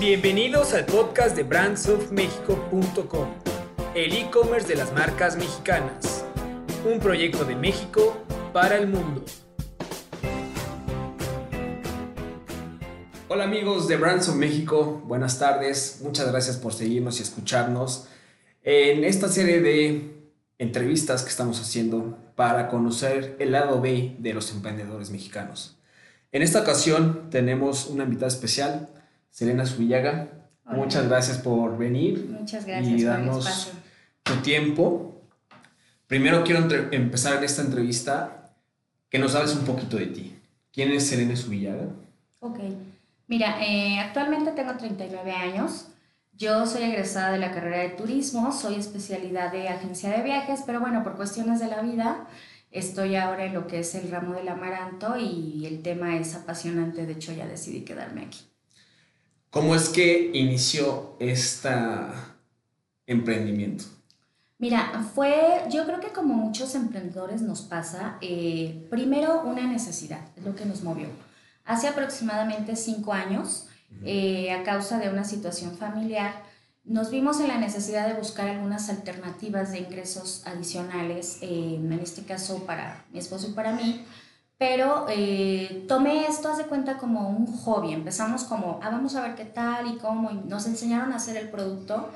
Bienvenidos al podcast de brandsofmexico.com, el e-commerce de las marcas mexicanas. Un proyecto de México para el mundo. Hola amigos de Brands of México, buenas tardes, muchas gracias por seguirnos y escucharnos en esta serie de entrevistas que estamos haciendo para conocer el lado B de los emprendedores mexicanos. En esta ocasión tenemos una invitada especial, Selena Subillaga. Muchas gracias por venir Muchas gracias y por el darnos tu tiempo. Primero quiero empezar esta entrevista que nos hables un poquito de ti. ¿Quién es Selena Subillaga? Ok. Mira, eh, actualmente tengo 39 años. Yo soy egresada de la carrera de turismo, soy especialidad de agencia de viajes, pero bueno, por cuestiones de la vida, estoy ahora en lo que es el ramo del amaranto y el tema es apasionante, de hecho ya decidí quedarme aquí. ¿Cómo es que inició este emprendimiento? Mira, fue, yo creo que como muchos emprendedores nos pasa, eh, primero una necesidad, es lo que nos movió. Hace aproximadamente cinco años, eh, a causa de una situación familiar, nos vimos en la necesidad de buscar algunas alternativas de ingresos adicionales, eh, en este caso para mi esposo y para mí, pero eh, tomé esto, haz de cuenta, como un hobby. Empezamos como, ah, vamos a ver qué tal y cómo, y nos enseñaron a hacer el producto.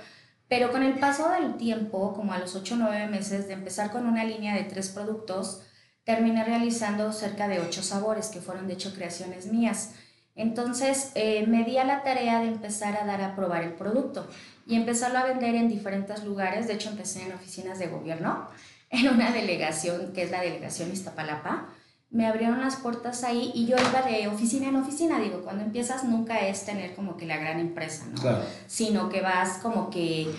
Pero con el paso del tiempo, como a los 8 o 9 meses de empezar con una línea de tres productos, terminé realizando cerca de 8 sabores, que fueron de hecho creaciones mías. Entonces eh, me di a la tarea de empezar a dar a probar el producto y empezarlo a vender en diferentes lugares. De hecho, empecé en oficinas de gobierno, en una delegación que es la delegación Iztapalapa. Me abrieron las puertas ahí y yo iba de oficina en oficina. Digo, cuando empiezas nunca es tener como que la gran empresa, ¿no? Claro. sino que vas como que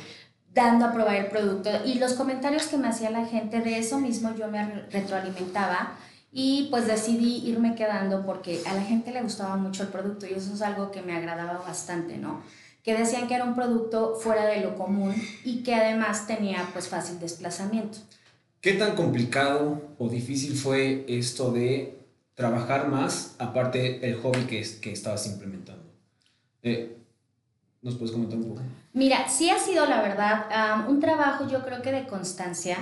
dando a probar el producto y los comentarios que me hacía la gente de eso mismo yo me re- retroalimentaba y pues decidí irme quedando porque a la gente le gustaba mucho el producto y eso es algo que me agradaba bastante, ¿no? Que decían que era un producto fuera de lo común y que además tenía pues fácil desplazamiento. ¿Qué tan complicado o difícil fue esto de trabajar más, aparte el hobby que, es- que estabas implementando? Eh, ¿Nos puedes comentar un poco? Mira, sí ha sido la verdad un trabajo yo creo que de constancia.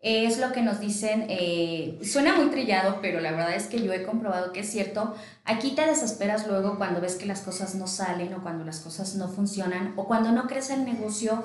Es lo que nos dicen, eh, suena muy trillado, pero la verdad es que yo he comprobado que es cierto. Aquí te desesperas luego cuando ves que las cosas no salen o cuando las cosas no funcionan o cuando no crece el negocio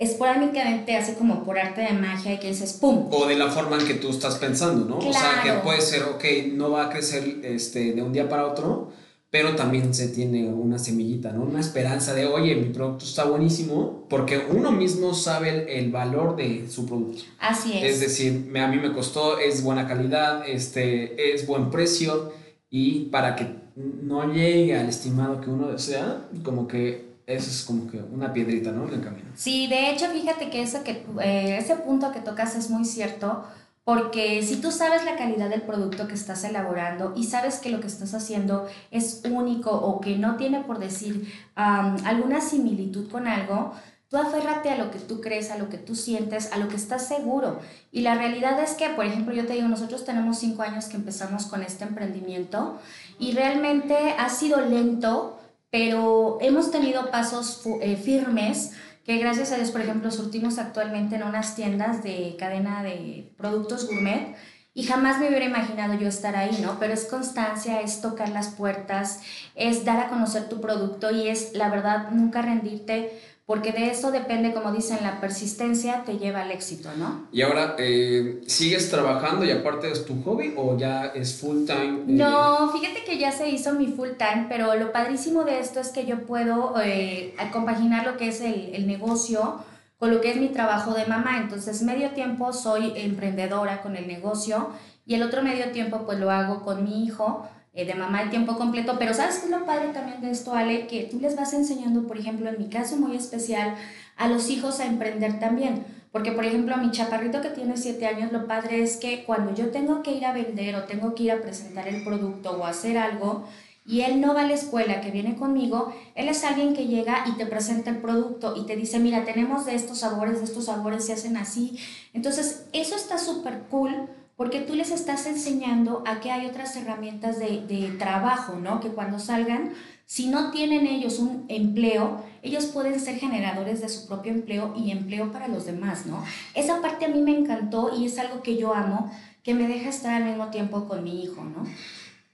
esporádicamente, así como por arte de magia y que dices ¡pum! O de la forma en que tú estás pensando, ¿no? O sea, que puede ser, ok, no va a crecer este, de un día para otro, pero también se tiene una semillita, ¿no? Una esperanza de, oye, mi producto está buenísimo, porque uno mismo sabe el, el valor de su producto. Así es. Es decir, me- a mí me costó, es buena calidad, este, es buen precio, y para que no llegue al estimado que uno desea, como que es como que una piedrita, ¿no? En el camino. Sí, de hecho, fíjate que, eso que eh, ese punto que tocas es muy cierto, porque si tú sabes la calidad del producto que estás elaborando y sabes que lo que estás haciendo es único o que no tiene, por decir, alguna similitud con algo, tú aférrate a lo que tú crees, a lo que tú sientes, a lo que estás seguro. Y la realidad es que, por ejemplo, yo te digo, nosotros tenemos cinco años que empezamos con este emprendimiento y realmente ha sido lento, pero hemos tenido pasos eh, firmes que gracias a Dios, por ejemplo, surtimos actualmente en unas tiendas de cadena de productos gourmet y jamás me hubiera imaginado yo estar ahí, ¿no? Pero es constancia, es tocar las puertas, es dar a conocer tu producto y es, la verdad, nunca rendirte, porque de eso depende, como dicen, la persistencia te lleva al éxito, ¿no? Y ahora, eh, ¿sigues trabajando y aparte es tu hobby o ya es full time? eh? No, fíjate que ya se hizo mi full time, pero lo padrísimo de esto es que yo puedo eh, compaginar lo que es el, el negocio con lo que es mi trabajo de mamá. Entonces, medio tiempo soy emprendedora con el negocio y el otro medio tiempo pues lo hago con mi hijo eh, de mamá de tiempo completo. Pero ¿sabes qué es lo padre también de esto, Ale? Que tú les vas enseñando, por ejemplo, en mi caso muy especial, a los hijos a emprender también. Porque, por ejemplo, a mi chaparrito que tiene 7 años, lo padre es que cuando yo tengo que ir a vender o tengo que ir a presentar el producto o hacer algo, y él no va a la escuela, que viene conmigo, él es alguien que llega y te presenta el producto y te dice, mira, tenemos de estos sabores, de estos sabores, se hacen así. Entonces, eso está súper cool porque tú les estás enseñando a que hay otras herramientas de, de trabajo, ¿no? Que cuando salgan Si no tienen ellos un empleo, ellos pueden ser generadores de su propio empleo y empleo para los demás, ¿no? Esa parte a mí me encantó y es algo que yo amo, que me deja estar al mismo tiempo con mi hijo, ¿no?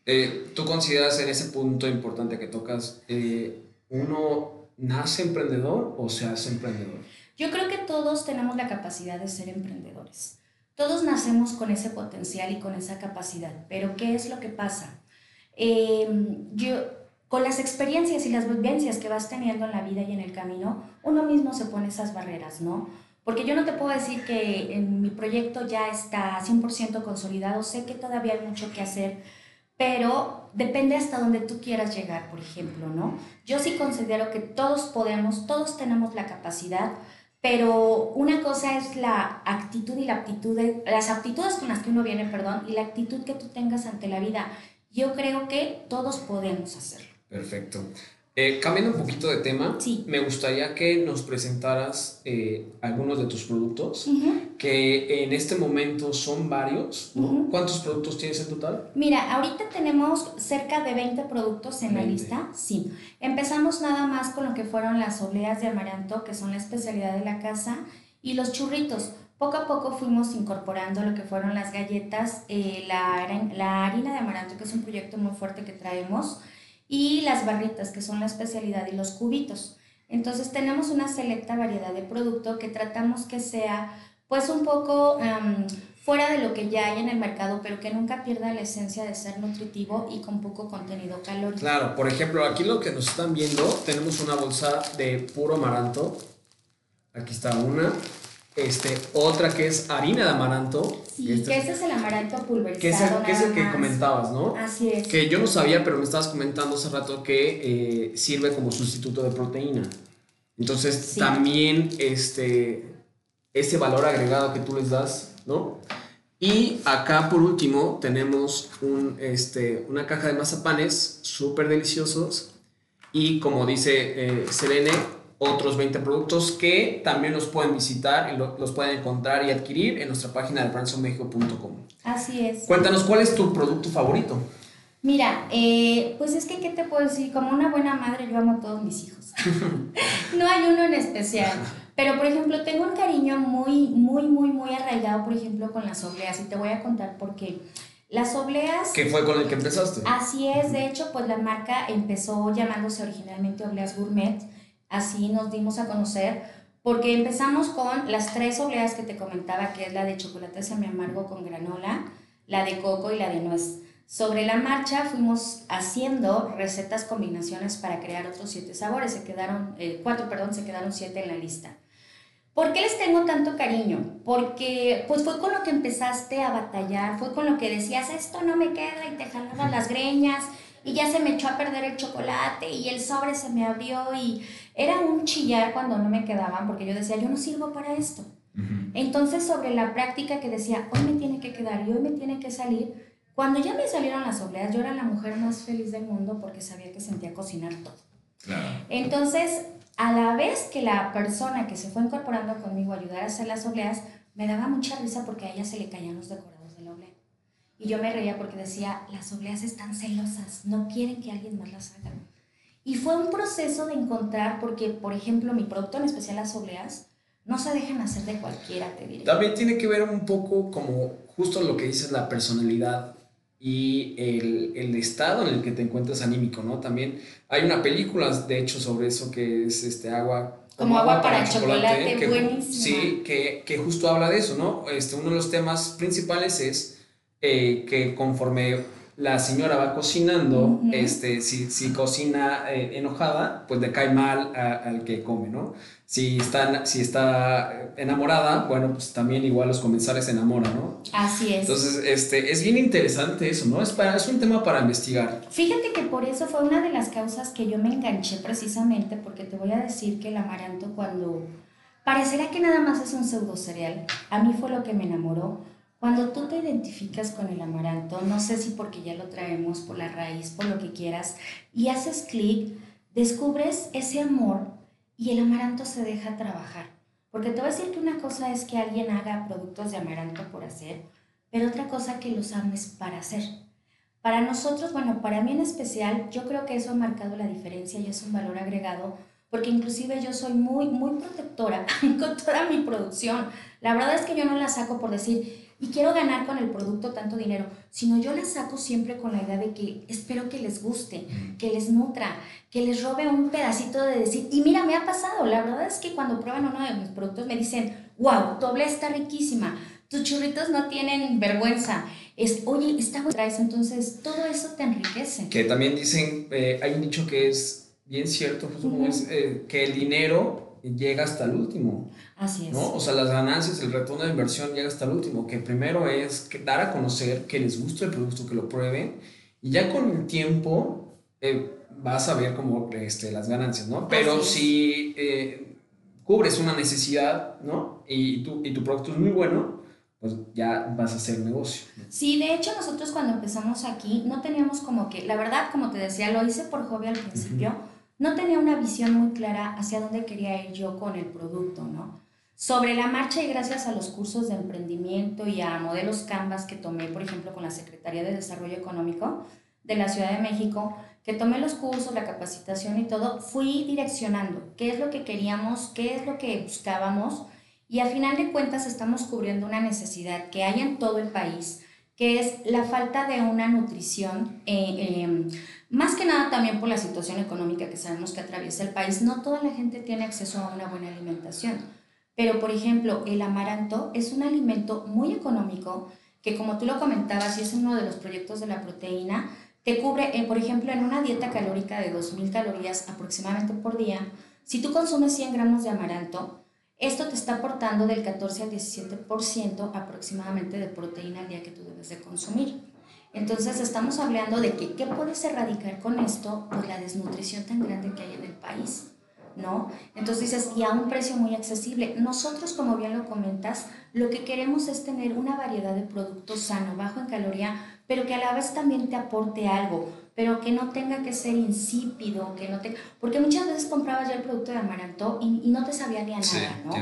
Eh, ¿Tú consideras en ese punto importante que tocas, eh, uno nace emprendedor o se hace emprendedor? Yo creo que todos tenemos la capacidad de ser emprendedores. Todos nacemos con ese potencial y con esa capacidad, pero ¿qué es lo que pasa? Em, yo, con las experiencias y las vivencias que vas teniendo en la vida y en el camino, uno mismo se pone esas barreras, ¿no? Porque yo no te puedo decir que en mi proyecto ya está 100% consolidado, sé que todavía hay mucho que hacer, pero depende hasta donde tú quieras llegar, por ejemplo, ¿no? Yo sí considero que todos podemos, todos tenemos la capacidad, pero una cosa es la actitud y la aptitud, las aptitudes con las que uno viene, perdón, y la actitud que tú tengas ante la vida. Yo creo que todos podemos hacerlo. Perfecto. Eh, cambiando un poquito de tema, me gustaría que nos presentaras eh, algunos de tus productos, que en este momento son varios. ¿Cuántos productos tienes en total? Mira, ahorita tenemos cerca de 20 productos en la lista. Sí. Empezamos nada más con lo que fueron las obleas de amaranto, que son la especialidad de la casa, y los churritos. Poco a poco fuimos incorporando lo que fueron las galletas, eh, la, la harina de amaranto, que es un proyecto muy fuerte que traemos y las barritas, que son la especialidad, y los cubitos. Entonces tenemos una selecta variedad de producto que tratamos que sea pues un poco fuera de lo que ya hay en el mercado, pero que nunca pierda la esencia de ser nutritivo y con poco contenido calórico. Claro, por ejemplo, aquí lo que nos están viendo, tenemos una bolsa de puro amaranto. Aquí está una. Este, otra que es harina de amaranto. Sí, este que ese es el amaranto pulverizado. Que es el, que, es el que comentabas, ¿no? Así es. Que yo no sabía, pero me estabas comentando hace rato que eh, sirve como sustituto de proteína. Entonces, también este, ese valor agregado que tú les das, ¿no? Y acá, por último, tenemos un, este, una caja de mazapanes súper deliciosos. Y como dice eh, Selene, otros 20 productos que también los pueden visitar y los pueden encontrar y adquirir en nuestra página de brandsonmexico.com. Así es. Cuéntanos, ¿cuál es tu producto favorito? Mira, eh, pues es que, ¿qué te puedo decir? Como una buena madre, yo amo a todos mis hijos. no hay uno en especial. Pero, por ejemplo, tengo un cariño muy, muy, muy, muy arraigado, por ejemplo, con las obleas. Y te voy a contar por qué. Las obleas... ¿Qué fue con el que empezaste? Así es. De hecho, pues la marca empezó llamándose originalmente Obleas Gourmet así nos dimos a conocer, porque empezamos con las tres obleas que te comentaba, que es la de chocolate semi amargo con granola, la de coco y la de nuez. Sobre la marcha fuimos haciendo recetas, combinaciones para crear otros siete sabores. Se quedaron, eh, cuatro, perdón, se quedaron siete en la lista. ¿Por qué les tengo tanto cariño? Porque pues fue con lo que empezaste a batallar, fue con lo que decías, esto no me queda y te jalaban las greñas y ya se me echó a perder el chocolate y el sobre se me abrió y era un chillar cuando no me quedaban porque yo decía, yo no sirvo para esto. Entonces sobre la práctica que decía, hoy me tiene que quedar y hoy me tiene que salir, cuando ya me salieron las obleas, yo era la mujer más feliz del mundo porque sabía que sentía cocinar todo. Entonces, a la vez que la persona que se fue incorporando conmigo a ayudar a hacer las obleas, me daba mucha risa porque a ella se le caían los decorados de la oblea. Y yo me reía porque decía, las obleas están celosas, no quieren que alguien más las haga. Y fue un proceso de encontrar, porque, por ejemplo, mi producto, en especial las obleas, no se dejan hacer de cualquiera, te diré. También tiene que ver un poco como justo lo que dices, la personalidad y el, el, estado en el que te encuentras anímico, ¿no? También hay una película, de hecho, sobre eso que es este agua. Como, agua, para, chocolate, chocolate buenísimo. Sí, que, que, justo habla de eso, ¿no? Este, uno de los temas principales es eh, que conforme la señora va cocinando, este, si, si cocina eh, enojada, pues le cae mal al que come, ¿no? Si está, si está enamorada, bueno, pues también igual los comensales se enamoran, ¿no? Así es. Entonces, este, es bien interesante eso, ¿no? Es, para, es un tema para investigar. Fíjate que por eso fue una de las causas que yo me enganché precisamente, porque te voy a decir que el amaranto cuando... Parecerá que nada más es un pseudo cereal. A mí fue lo que me enamoró cuando tú te identificas con el amaranto, no sé si porque ya lo traemos por la raíz, por lo que quieras, y haces clic, descubres ese amor y el amaranto se deja trabajar. Porque te voy a decir que una cosa es que alguien haga productos de amaranto por hacer, pero otra cosa que los ames para hacer. Para nosotros, bueno, para mí en especial, yo creo que eso ha marcado la diferencia y es un valor agregado, porque inclusive yo soy muy, muy protectora con toda mi producción. La verdad es que yo no la saco por decir, y quiero ganar con el producto tanto dinero, sino yo la saco siempre con la idea de que espero que les guste, que les nutra, que les robe un pedacito de decir, y mira, me ha pasado, la verdad es que cuando prueban uno de mis productos me dicen, wow, tu oblea está riquísima, tus churritos no tienen vergüenza, es, oye, está traes, entonces todo eso te enriquece. Que también dicen, eh, hay un dicho que es bien cierto, es, eh, que el dinero llega hasta el último. Así es. ¿no? O sea, las ganancias, el retorno de inversión llega hasta el último, que primero es dar a conocer que les gusta el producto, que lo prueben, y ya con el tiempo eh, vas a ver como este, las ganancias, ¿no? Pero si cubres una necesidad, ¿no? Y tu, y tu producto es muy bueno, pues ya vas a hacer negocio. Sí, de hecho nosotros cuando empezamos aquí no teníamos como que, la verdad, como te decía, lo hice por hobby al principio, no tenía una visión muy clara hacia dónde quería ir yo con el producto, ¿no? Sobre la marcha y gracias a los cursos de emprendimiento y a modelos Canvas que tomé, por ejemplo, con la Secretaría de Desarrollo Económico de la Ciudad de México, que tomé los cursos, la capacitación y todo, fui direccionando qué es lo que queríamos, qué es lo que buscábamos y a final de cuentas estamos cubriendo una necesidad que hay en todo el país, que es la falta de una nutrición, eh, em, más que nada también por la situación económica que sabemos que atraviesa el país. No toda la gente tiene acceso a una buena alimentación, pero por ejemplo el amaranto es un alimento muy económico que como tú lo comentabas y es uno de los proyectos de la proteína, te cubre, eh, por ejemplo, en una dieta calórica de 2.000 calorías aproximadamente por día, si tú consumes 100 gramos de amaranto, esto te está aportando del 14 al 17% aproximadamente de proteína al día que tú debes de consumir. Entonces estamos hablando de que, ¿qué puedes erradicar con esto? Pues la desnutrición tan grande que hay en el país, ¿no? Entonces dices, y a un precio muy accesible. Nosotros, como bien lo comentas, lo que queremos es tener una variedad de productos sano, bajo en caloría, pero que a la vez también te aporte algo pero que no tenga que ser insípido, que no te... Porque muchas veces comprabas ya el producto de amaranto y, y no te sabía ni a nada, ¿no?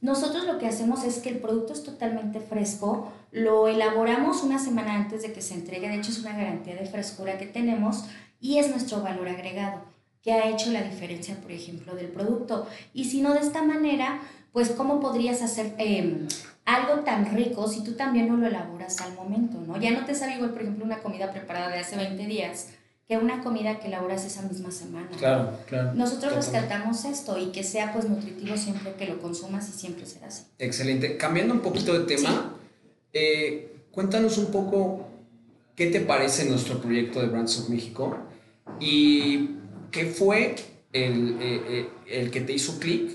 Nosotros lo que hacemos es que el producto es totalmente fresco, lo elaboramos una semana antes de que se entregue, de hecho es una garantía de frescura que tenemos y es nuestro valor agregado que ha hecho la diferencia, por ejemplo, del producto. Y si no de esta manera, pues cómo podrías hacer eh, algo tan rico si tú también no lo elaboras al momento, ¿no? Ya no te sabe igual, por ejemplo, una comida preparada de hace 20 días que una comida que elaboras esa misma semana. Claro, claro. Nosotros rescatamos esto y que sea pues nutritivo siempre que lo consumas y siempre será así. Excelente. Cambiando un poquito de tema, eh, cuéntanos un poco qué te parece nuestro proyecto de Brands of México y qué fue el, eh, eh, el que te hizo clic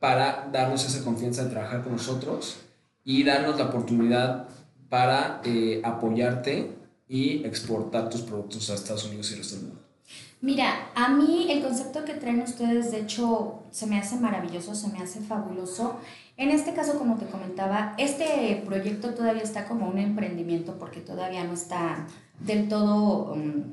para darnos esa confianza de trabajar con nosotros y darnos la oportunidad para eh, apoyarte y exportar tus productos a Estados Unidos y el resto del mundo. Mira, a mí el concepto que traen ustedes, de hecho, se me hace maravilloso, se me hace fabuloso. En este caso, como te comentaba, este proyecto todavía está como un emprendimiento porque todavía no está del todo um,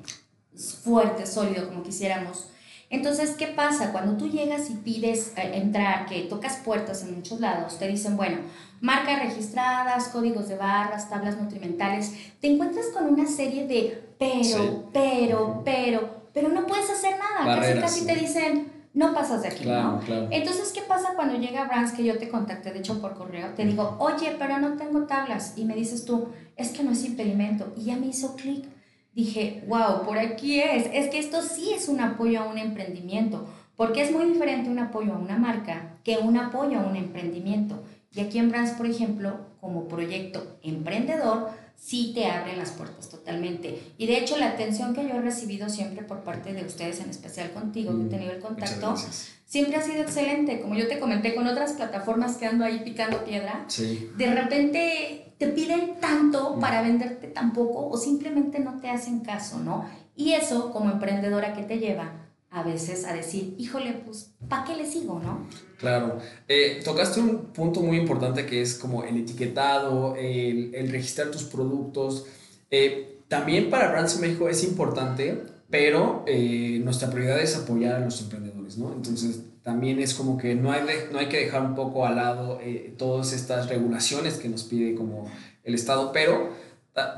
fuerte, sólido como quisiéramos. Entonces, ¿qué pasa? Cuando tú llegas y pides eh, entrar, que tocas puertas en muchos lados, te dicen, bueno, marcas registradas, códigos de barras, tablas nutrimentales, te encuentras con una serie de pero, pero, pero, pero no puedes hacer nada. casi, casi te dicen, no pasas de aquí, ¿no? Entonces, ¿qué pasa cuando llega Brands, que yo te contacté, de hecho, por correo? Te digo, oye, pero no tengo tablas. Y me dices tú, es que no es impedimento. Y ya me hizo clic dije, wow, por aquí es. Es que esto sí es un apoyo a un emprendimiento, porque es muy diferente un apoyo a una marca que un apoyo a un emprendimiento. Y aquí en Brands, por ejemplo, como proyecto emprendedor, sí te abren las puertas totalmente. Y de hecho, la atención que yo he recibido siempre por parte de ustedes, en especial contigo, que he mm, tenido el contacto, siempre ha sido excelente. Como yo te comenté con otras plataformas que ando ahí picando piedra, de repente te piden tanto para venderte tan poco o simplemente no te hacen caso, ¿no? Y eso como emprendedora que te lleva a veces a decir, híjole, pues, ¿para qué le sigo, no? Claro. Eh, tocaste un punto muy importante que es como el etiquetado, el, el registrar tus productos. Eh, también para Brands México es importante, pero eh, nuestra prioridad es apoyar a los emprendedores, ¿no? Entonces, también es como que no hay, no hay que dejar un poco al lado eh, todas estas regulaciones que nos pide como el Estado, pero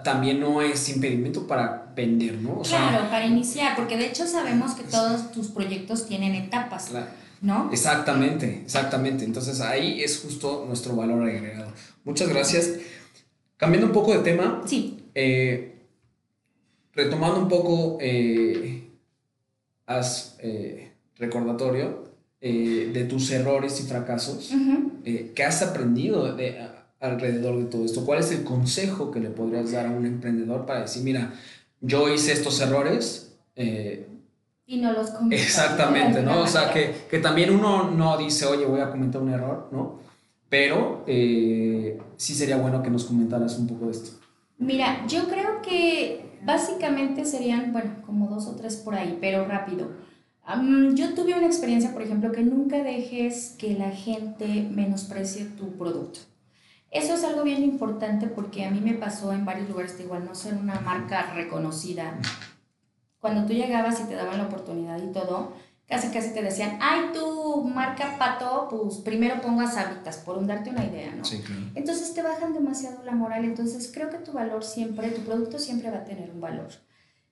también no es impedimento para vender, ¿no? claro, para iniciar, porque de hecho sabemos que todos tus proyectos tienen etapas, ¿no? Exactamente, exactamente. Entonces ahí es justo nuestro valor agregado. Muchas gracias. Cambiando un poco de tema. Sí. Eh, retomando un poco, eh, haz eh, recordatorio de tus errores y fracasos. ¿Qué has aprendido de, alrededor de todo esto? ¿Cuál es el consejo que le podrías dar a un emprendedor para decir, mira, yo hice estos errores? Eh, y no los cometo. Exactamente, ¿no? O sea, que, que, también uno no dice, oye, voy a cometer un error, ¿no? Pero eh, sí sería bueno que nos comentaras un poco de esto. Mira, yo creo que básicamente serían, bueno, como dos o tres por ahí, pero rápido. yo tuve una experiencia, por ejemplo, que nunca dejes que la gente menosprecie tu producto. Eso es algo bien importante porque a mí me pasó en varios lugares igual no ser una marca reconocida. Cuando tú llegabas y te daban la oportunidad y todo, casi casi te decían, ay, tu marca pato, pues primero pongas hábitats, por darte una idea, ¿no? Sí, claro. Entonces te bajan demasiado la moral, entonces creo que tu valor siempre, tu producto siempre va a tener un valor.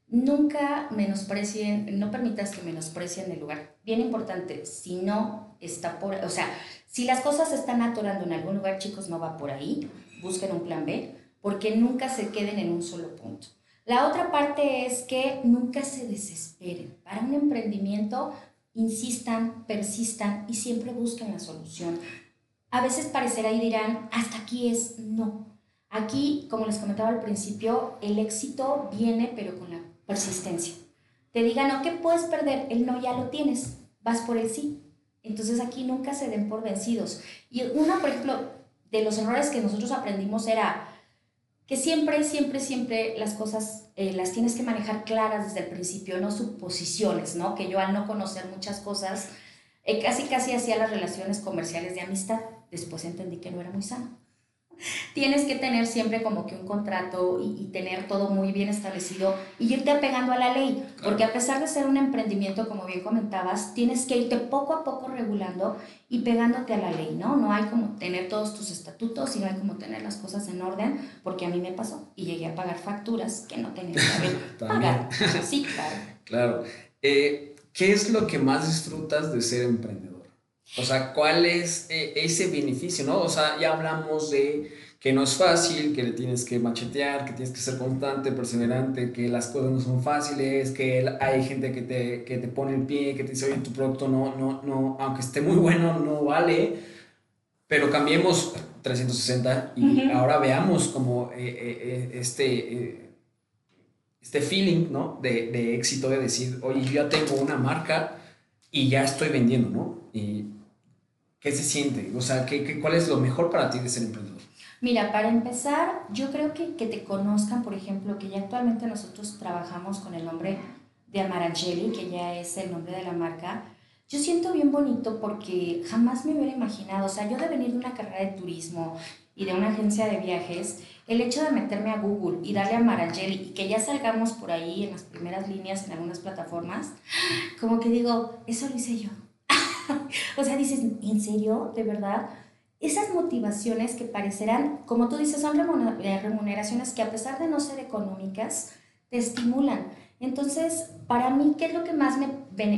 Nunca menosprecien, no permitas que menosprecien el lugar. Bien importante, si no está por, o sea, si las cosas están atorando en algún lugar, chicos, no va por ahí. Busquen un plan B, porque nunca se queden en un solo punto. La otra parte es que nunca se desesperen. Para un emprendimiento, insistan, persistan y siempre busquen la solución. A veces parecerá y dirán, hasta aquí es no. Aquí, como les comentaba al principio, el éxito viene pero con la persistencia. Te digan, no, ¿qué puedes perder? El no ya lo tienes, vas por el sí. Entonces aquí nunca se den por vencidos. Y uno, por ejemplo, de los errores que nosotros aprendimos era que siempre, siempre, siempre las cosas eh, las tienes que manejar claras desde el principio, no suposiciones, ¿no? Que yo al no conocer muchas cosas, eh, casi, casi hacía las relaciones comerciales de amistad. Después entendí que no era muy sano tienes que tener siempre como que un contrato y, tener todo muy bien establecido y irte apegando a la ley, porque a pesar de ser un emprendimiento, como bien comentabas, tienes que irte poco a poco regulando y pegándote a la ley, ¿no? No hay como tener todos tus estatutos y no hay como tener las cosas en orden, porque a mí me pasó y llegué a pagar facturas que no tenía que pagar. Sí, claro. Claro. Eh, ¿Qué es lo que más disfrutas de ser emprendedor? O sea, ¿cuál es eh, ese beneficio, no? O sea, ya hablamos de que no es fácil, que le tienes que machetear, que tienes que ser constante, perseverante, que las cosas no son fáciles, que hay gente que te, que te pone el pie, que te dice, oye, tu producto no, no, no, aunque esté muy bueno, no vale. Pero cambiemos 360 y ahora veamos como eh, eh, este, este feeling, ¿no? De, de éxito, de decir, oye, yo ya tengo una marca y ya estoy vendiendo, ¿no? Y ¿Qué se siente? O sea, ¿qué, qué, cuál es lo mejor para ti de ser emprendedor? Mira, para empezar, yo creo que, que te conozcan, por ejemplo, que ya actualmente nosotros trabajamos con el nombre de Amarangeli, que ya es el nombre de la marca. Yo siento bien bonito porque jamás me hubiera imaginado, o sea, yo de venir de una carrera de turismo y de una agencia de viajes, el hecho de meterme a Google y darle a Marangeli y que ya salgamos por ahí en las primeras líneas en algunas plataformas, como que digo, eso lo hice yo. o sea, dices, ¿en serio? ¿De verdad? Esas motivaciones que parecerán, como tú dices, son eh, remuneraciones que a pesar de no ser económicas, te estimulan. Entonces, para mí, ¿qué es lo que más me,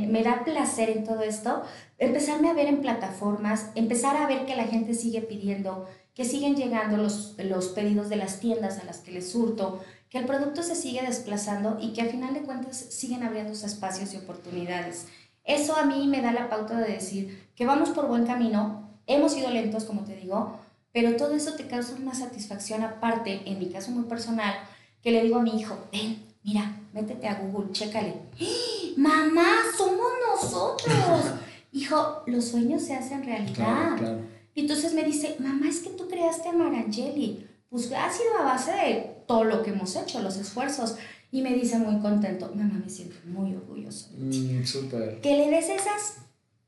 me da placer en todo esto? Empezarme a ver en plataformas, empezar a ver que la gente sigue pidiendo, que siguen llegando los, los pedidos de las tiendas a las que les surto, que el producto se sigue desplazando y que al final de cuentas siguen abriendo espacios y oportunidades. Eso a mí me da la pauta de decir que vamos por buen camino, hemos ido lentos, como te digo, pero todo eso te causa una satisfacción aparte, en mi caso muy personal, que le digo a mi hijo, ven, mira, métete a Google, chécale. ¡Ah! Mamá, somos nosotros. hijo, los sueños se hacen realidad. Y entonces me dice, mamá, es que tú creaste a Marangeli. Pues ha sido a base de todo lo que hemos hecho, los esfuerzos. Y me dice muy contento, mamá, me siento muy orgulloso. Mm, súper. Que le des esas...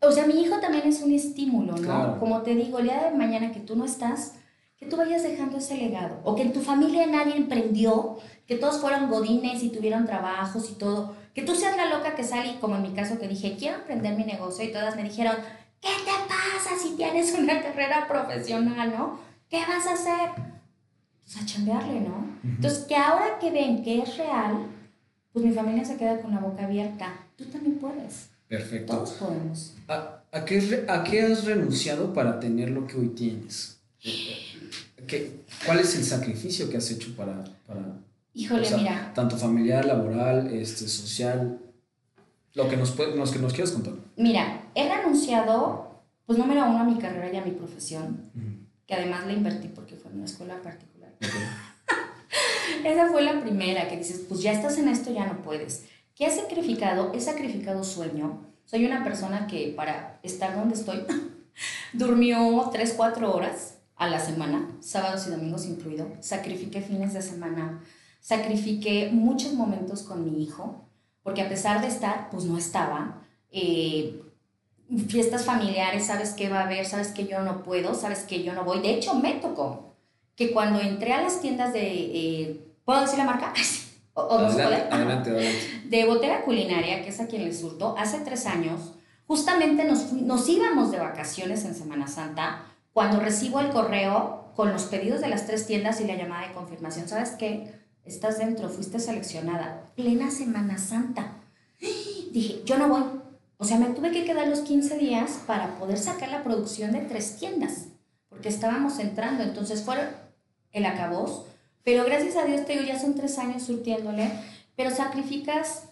O sea, mi hijo también es un estímulo, ¿no? Como te digo, el día de mañana que tú no estás, que tú vayas dejando ese legado. O que en tu familia nadie emprendió, que todos fueron godines y tuvieron trabajos y todo. Que tú seas la loca que sale, como en mi caso que dije, quiero emprender mi negocio y todas me dijeron, ¿qué te pasa si tienes una carrera profesional, no? ¿Qué vas a hacer? Pues a chambearle, ¿no? Entonces, que ahora que ven que es real, pues mi familia se queda con la boca abierta. Tú también puedes. Perfecto. Todos podemos. ¿A, a, qué, ¿A, qué, has renunciado para tener lo que hoy tienes? ¿Qué, ¿Cuál es el sacrificio que has hecho para... para Híjole, o sea, mira. Tanto familiar, laboral, este, social, lo que nos, puede, los que nos quieras contar. Mira, he renunciado, pues número uno, a mi carrera y a mi profesión, uh -huh. que además la invertí porque fue en una escuela particular. Okay. Esa fue la primera, que dices, pues ya estás en esto, ya no puedes. ¿Qué he sacrificado? He sacrificado sueño. Soy una persona que para estar donde estoy, durmió 3, 4 horas a la semana, sábados y domingos incluido. Sacrifiqué fines de semana, sacrifiqué muchos momentos con mi hijo, porque a pesar de estar, pues no estaba. Eh, fiestas familiares, sabes que va a haber, sabes que yo no puedo, sabes que yo no voy. De hecho, me tocó que cuando entré a las tiendas de, eh, ¿puedo decir la marca? ¿O, o adelante, no adelante, adelante. De Botega Culinaria, que es a quien le surto, hace tres años, justamente nos, nos íbamos de vacaciones en Semana Santa, cuando recibo el correo con los pedidos de las tres tiendas y la llamada de confirmación. ¿Sabes qué? Estás dentro, fuiste seleccionada. Plena Semana Santa. Dije, yo no voy. O sea, me tuve que quedar los 15 días para poder sacar la producción de tres tiendas, porque estábamos entrando. Entonces fue el acabos. Pero gracias a Dios, te digo, ya son tres años surtiéndole, pero sacrificas,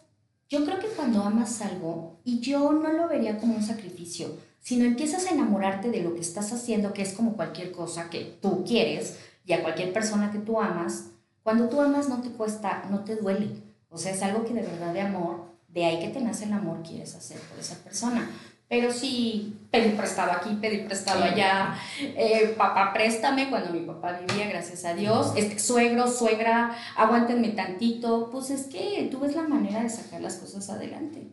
yo creo que cuando amas algo, y yo no lo vería como un sacrificio, sino empiezas a enamorarte de lo que estás haciendo, que es como cualquier cosa que tú quieres, y a cualquier persona que tú amas, cuando tú amas no te cuesta, no te duele. O sea, es algo que de verdad de amor, de ahí que te nace el amor, quieres hacer por esa persona. Pero sí, pedí prestado aquí, pedí prestado allá, eh, papá préstame cuando mi papá vivía, gracias a Dios, este, suegro, suegra, aguántenme tantito, pues es que tú ves la manera de sacar las cosas adelante.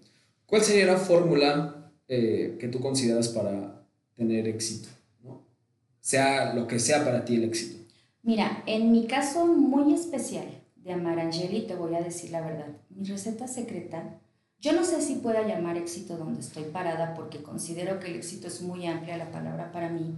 ¿Cuál sería la fórmula eh, que tú consideras para tener éxito? ¿no? Sea lo que sea para ti el éxito. Mira, en mi caso muy especial de Amarangeli, te voy a decir la verdad, mi receta secreta yo no sé si pueda llamar éxito donde estoy parada porque considero que el éxito es muy amplia la palabra para mí.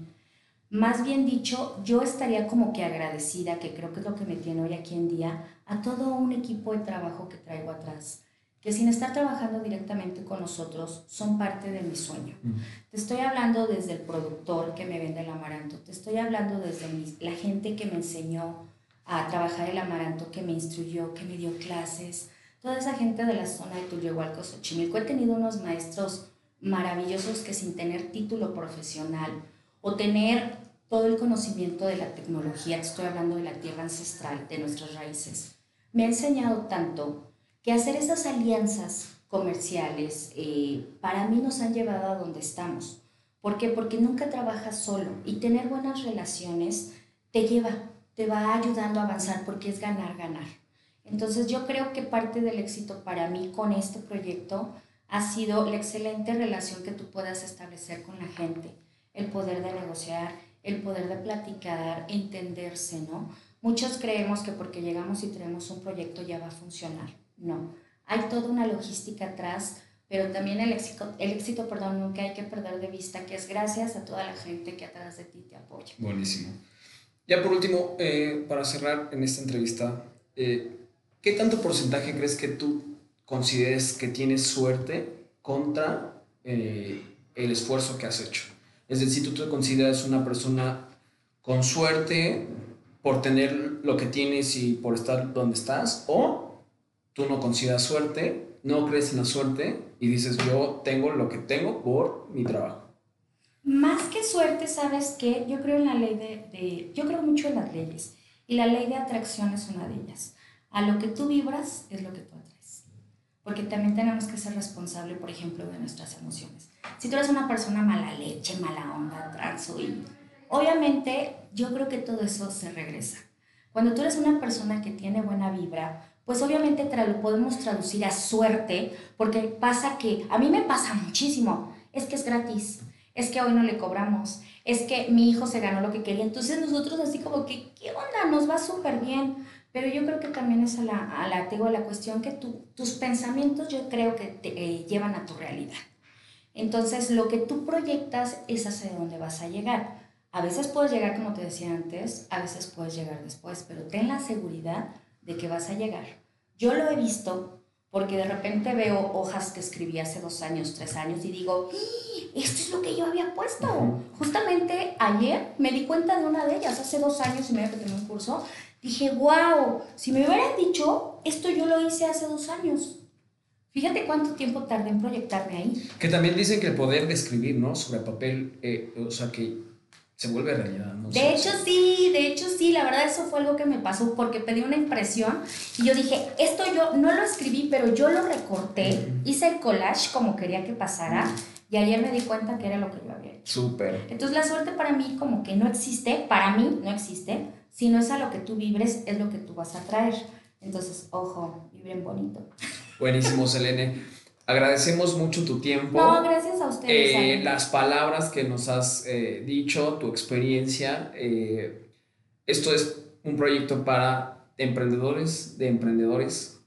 Más bien dicho, yo estaría como que agradecida, que creo que es lo que me tiene hoy aquí en día, a todo un equipo de trabajo que traigo atrás, que sin estar trabajando directamente con nosotros, son parte de mi sueño. Mm. Te estoy hablando desde el productor que me vende el amaranto, te estoy hablando desde mi, la gente que me enseñó a trabajar el amaranto, que me instruyó, que me dio clases, toda esa gente de la zona de Tullehualco, Xochimilco, he tenido unos maestros maravillosos que sin tener título profesional o tener todo el conocimiento de la tecnología, estoy hablando de la tierra ancestral, de nuestras raíces, me ha enseñado tanto que hacer esas alianzas comerciales eh, para mí nos han llevado a donde estamos. ¿Por qué? Porque nunca trabajas solo y tener buenas relaciones te lleva, te va ayudando a avanzar porque es ganar, ganar. Entonces yo creo que parte del éxito para mí con este proyecto ha sido la excelente relación que tú puedas establecer con la gente, el poder de negociar, el poder de platicar, entenderse, ¿no? Muchos creemos que porque llegamos y tenemos un proyecto ya va a funcionar. No, hay toda una logística atrás, pero también el éxito, el éxito, perdón, nunca hay que perder de vista que es gracias a toda la gente que atrás de ti te apoya. Buenísimo. Ya por último, eh, para cerrar en esta entrevista, eh, ¿qué tanto porcentaje crees que tú consideres que tienes suerte contra eh, el esfuerzo que has hecho? Es decir, tú te consideras una persona con suerte por tener lo que tienes y por estar donde estás, o tú no consideras suerte, no crees en la suerte y dices yo tengo lo que tengo por mi trabajo. Más que suerte, ¿sabes qué? Yo creo en la ley de, de yo creo mucho en las leyes y la ley de atracción es una de ellas a lo que tú vibras es lo que tú atraes. Porque también tenemos que ser responsable, por ejemplo, de nuestras emociones. Si tú eres una persona mala leche, mala onda, transo, y obviamente yo creo que todo eso se regresa. Cuando tú eres una persona que tiene buena vibra, pues obviamente lo podemos traducir a suerte, porque pasa que, a mí me pasa muchísimo, es que es gratis, es que hoy no le cobramos, es que mi hijo se ganó lo que quería, entonces nosotros así como que, ¿qué onda? Nos va súper bien. Pero yo creo que también es a la, a la, digo, la cuestión que tú, tus pensamientos yo creo que te eh, llevan a tu realidad. Entonces, lo que tú proyectas es hacia dónde vas a llegar. A veces puedes llegar, como te decía antes, a veces puedes llegar después, pero ten la seguridad de que vas a llegar. Yo lo he visto porque de repente veo hojas que escribí hace dos años, tres años y digo, esto es lo que yo había puesto. Justamente ayer me di cuenta de una de ellas, hace dos años y medio que tenía un curso, dije, wow, si me hubieran dicho, esto yo lo hice hace dos años. Fíjate cuánto tiempo tardé en proyectarme ahí. Que también dicen que el poder de escribir, ¿no? Sobre papel, eh, o sea, que se vuelve realidad. ¿no? De hecho, sí, de hecho, sí, la verdad eso fue algo que me pasó porque pedí una impresión y yo dije, esto yo no lo escribí, pero yo lo recorté, hice el collage como quería que pasara y ayer me di cuenta que era lo que yo había hecho. Súper. Entonces la suerte para mí como que no existe, para mí no existe, si no es a lo que tú vibres, es lo que tú vas a traer. Entonces, ojo, vibren bonito. Buenísimo, Selene. Agradecemos mucho tu tiempo. No, gracias a ustedes. Eh, las palabras que nos has eh, dicho, tu experiencia. Eh, esto es un proyecto para emprendedores, de emprendedores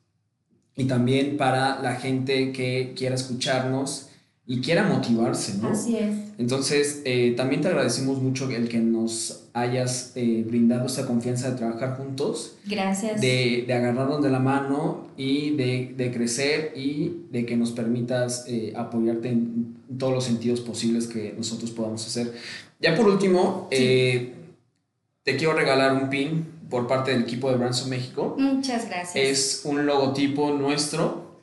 y también para la gente que quiera escucharnos y quiera motivarse, ¿no? Así es. Entonces, eh, también te agradecemos mucho el que nos hayas eh, brindado esta confianza de trabajar juntos. Gracias. De, de agarrarnos de la mano y de, de, crecer y de que nos permitas eh, apoyarte en todos los sentidos posibles que nosotros podamos hacer. Ya por último, sí. te quiero regalar un pin por parte del equipo de Branson México. Muchas gracias. Es un logotipo nuestro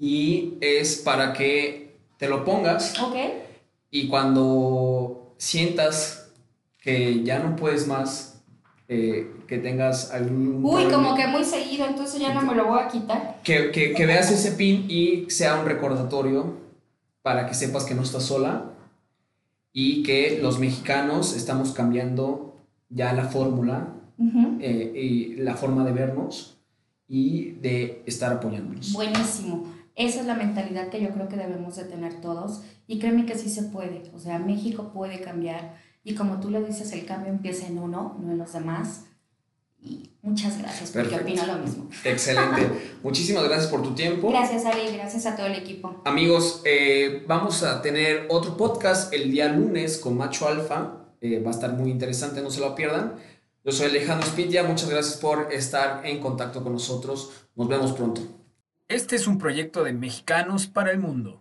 y es para que te lo pongas. Ok. Y cuando sientas que ya no puedes más, eh, que tengas algún... Uy, problema, como que muy seguido, entonces ya no me lo voy a quitar. Que, que, que, veas ese pin y sea un recordatorio para que sepas que no estás sola y que los mexicanos estamos cambiando ya la fórmula uh -huh. eh, y la forma de vernos y de estar apoyándonos. Buenísimo. Esa es la mentalidad que yo creo que debemos de tener todos y créeme que sí se puede, o sea, México puede cambiar y como tú lo dices, el cambio empieza en uno, no en los demás. Y muchas gracias, porque Perfecto. opino lo mismo. Excelente. Muchísimas gracias por tu tiempo. Gracias, Ali, gracias a todo el equipo. Amigos, eh, vamos a tener otro podcast el día lunes con Macho Alfa. Eh, va a estar muy interesante, no se lo pierdan. Yo soy Alejandro Spitia, muchas gracias por estar en contacto con nosotros. Nos vemos pronto. Este es un proyecto de mexicanos para el mundo.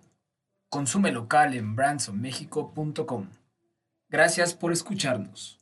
Consume local en brandsonmexico.com. Gracias por escucharnos.